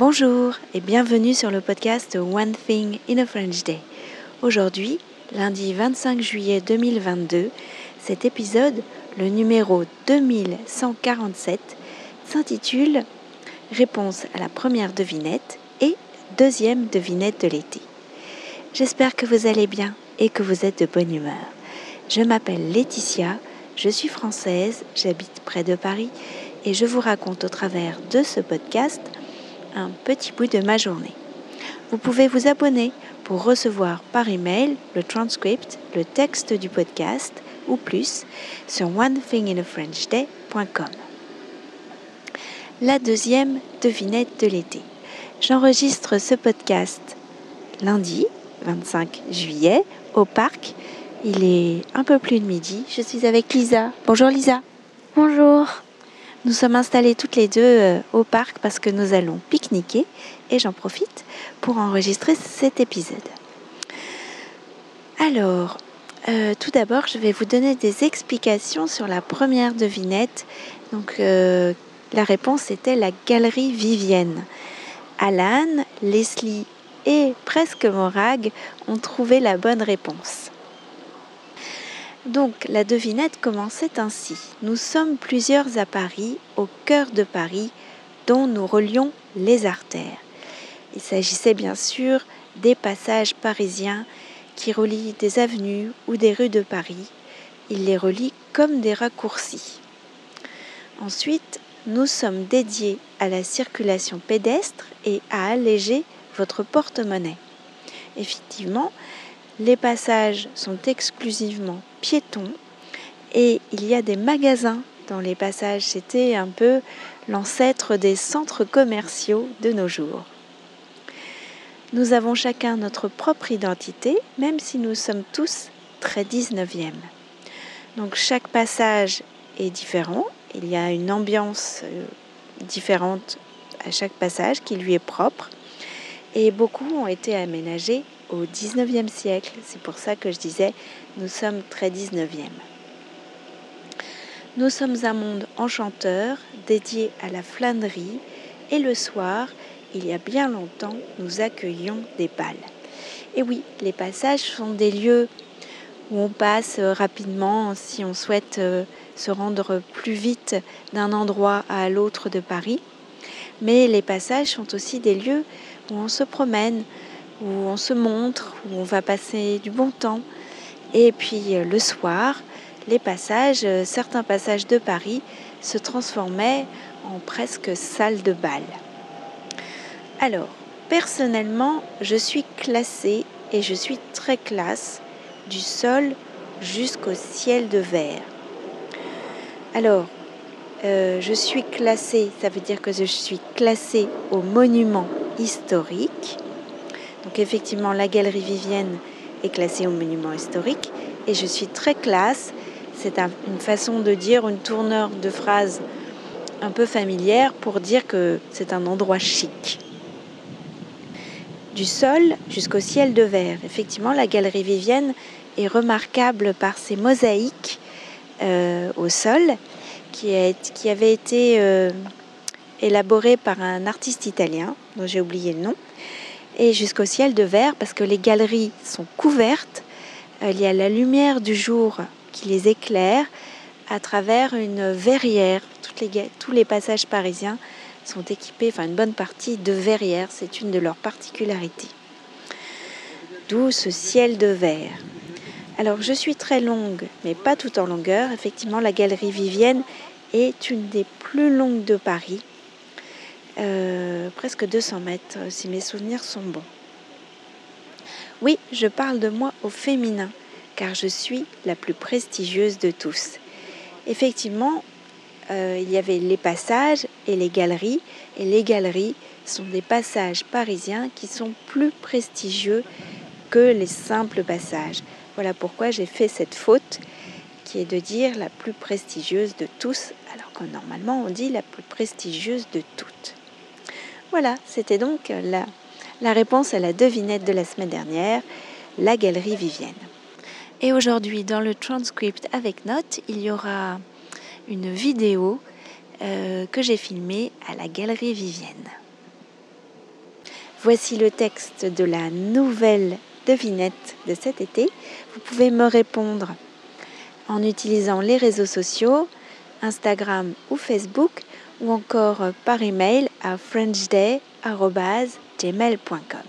Bonjour et bienvenue sur le podcast One Thing in a French Day. Aujourd'hui, lundi 25 juillet 2022, cet épisode, le numéro 2147, s'intitule Réponse à la première devinette et deuxième devinette de l'été. J'espère que vous allez bien et que vous êtes de bonne humeur. Je m'appelle Laetitia, je suis française, j'habite près de Paris et je vous raconte au travers de ce podcast un petit bout de ma journée. Vous pouvez vous abonner pour recevoir par email le transcript, le texte du podcast ou plus sur onethinginafrenchday.com. La deuxième devinette de l'été. J'enregistre ce podcast lundi 25 juillet au parc. Il est un peu plus de midi. Je suis avec Lisa. Bonjour Lisa. Bonjour. Nous sommes installés toutes les deux euh, au parc parce que nous allons pique-niquer et j'en profite pour enregistrer cet épisode. Alors, euh, tout d'abord, je vais vous donner des explications sur la première devinette. Donc, euh, la réponse était la galerie Vivienne. Alan, Leslie et presque Morag ont trouvé la bonne réponse. Donc la devinette commençait ainsi. Nous sommes plusieurs à Paris, au cœur de Paris, dont nous relions les artères. Il s'agissait bien sûr des passages parisiens qui relient des avenues ou des rues de Paris. Il les relie comme des raccourcis. Ensuite, nous sommes dédiés à la circulation pédestre et à alléger votre porte-monnaie. Effectivement, les passages sont exclusivement piétons et il y a des magasins dans les passages. C'était un peu l'ancêtre des centres commerciaux de nos jours. Nous avons chacun notre propre identité, même si nous sommes tous très 19e. Donc chaque passage est différent, il y a une ambiance euh, différente à chaque passage qui lui est propre, et beaucoup ont été aménagés au 19e siècle. C'est pour ça que je disais, nous sommes très 19e. Nous sommes un monde enchanteur dédié à la flânerie et le soir, il y a bien longtemps, nous accueillions des balles. Et oui, les passages sont des lieux où on passe euh, rapidement si on souhaite euh, se rendre plus vite d'un endroit à l'autre de Paris. Mais les passages sont aussi des lieux où on se promène, où on se montre, où on va passer du bon temps. Et puis euh, le soir, les passages, euh, certains passages de Paris se transformaient en presque salle de bal. Alors, personnellement, je suis classée et je suis très classe du sol jusqu'au ciel de verre. Alors, euh, je suis classée, ça veut dire que je suis classée au monument historique. Donc effectivement, la galerie Vivienne est classée au monument historique et je suis très classe. C'est une façon de dire, une tournure de phrase un peu familière pour dire que c'est un endroit chic. Du sol jusqu'au ciel de verre. Effectivement, la galerie Vivienne est remarquable par ses mosaïques euh, au sol qui, avaient été euh, élaborées par un artiste italien dont j'ai oublié le nom et jusqu'au ciel de verre parce que les galeries sont couvertes. Euh, il y a la lumière du jour qui les éclaire à travers une verrière. tous les passages parisiens sont équipés, enfin une bonne partie, de verrières. C'est une de leurs particularités. D'où ce ciel de verre. Alors je suis très longue, mais pas tout en longueur. Effectivement, la galerie Vivienne est une des plus longues de Paris. Euh, presque 200 mètres, si mes souvenirs sont bons. Oui, je parle de moi au féminin, car je suis la plus prestigieuse de tous. Effectivement, euh, il y avait les passages et les galeries, et les galeries sont des passages parisiens qui sont plus prestigieux que les simples passages. Voilà pourquoi j'ai fait cette faute qui est de dire la plus prestigieuse de tous, alors que normalement on dit la plus prestigieuse de toutes. Voilà, c'était donc la, réponse à la devinette de la semaine dernière, la galerie Vivienne. Et aujourd'hui, dans le transcript avec notes, il y aura une vidéo euh, que j'ai filmée à la galerie Vivienne. Voici le texte de la nouvelle devinette de cet été. Vous pouvez me répondre en utilisant les réseaux sociaux, Instagram ou Facebook, ou encore par email à frenchday.gmail.com.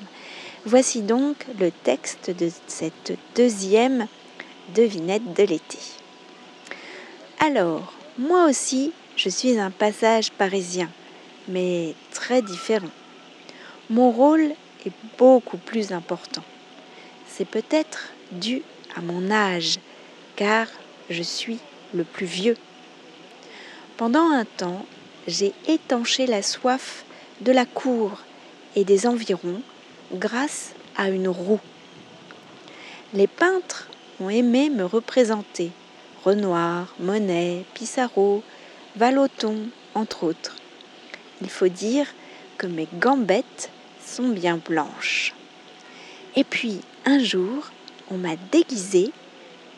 Voici donc le texte de cette deuxième devinette de l'été. Alors, moi aussi, je suis un passage parisien, mais très différent. Mon rôle est beaucoup plus important. C'est peut-être dû à mon âge, car je suis le plus vieux. Pendant un temps, j'ai étanché la soif de la cour et des environs grâce à une roue. Les peintres ont aimé me représenter, Renoir, Monet, Pissarro, Vallotton, entre autres. Il faut dire que mes gambettes sont bien blanches. Et puis, un jour, on m'a déguisée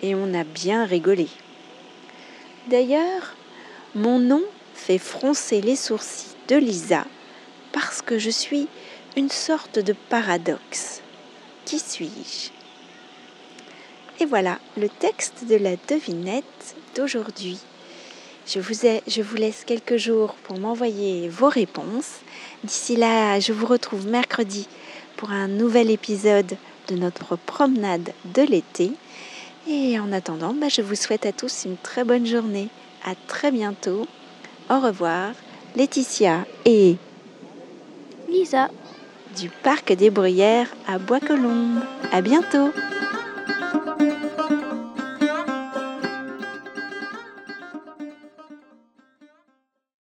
et on a bien rigolé. D'ailleurs, mon nom fait froncer les sourcils de Lisa parce que je suis une sorte de paradoxe. Qui suis-je? Et voilà le texte de la devinette d'aujourd'hui. Je vous, je vous laisse quelques jours pour m'envoyer vos réponses. D'ici là, je vous retrouve mercredi pour un nouvel épisode de notre promenade de l'été. Et en attendant, bah, je vous souhaite à tous une très bonne journée. À très bientôt. Au revoir, Laetitia et Lisa du Parc des Bruyères à Bois-Colombes. À bientôt!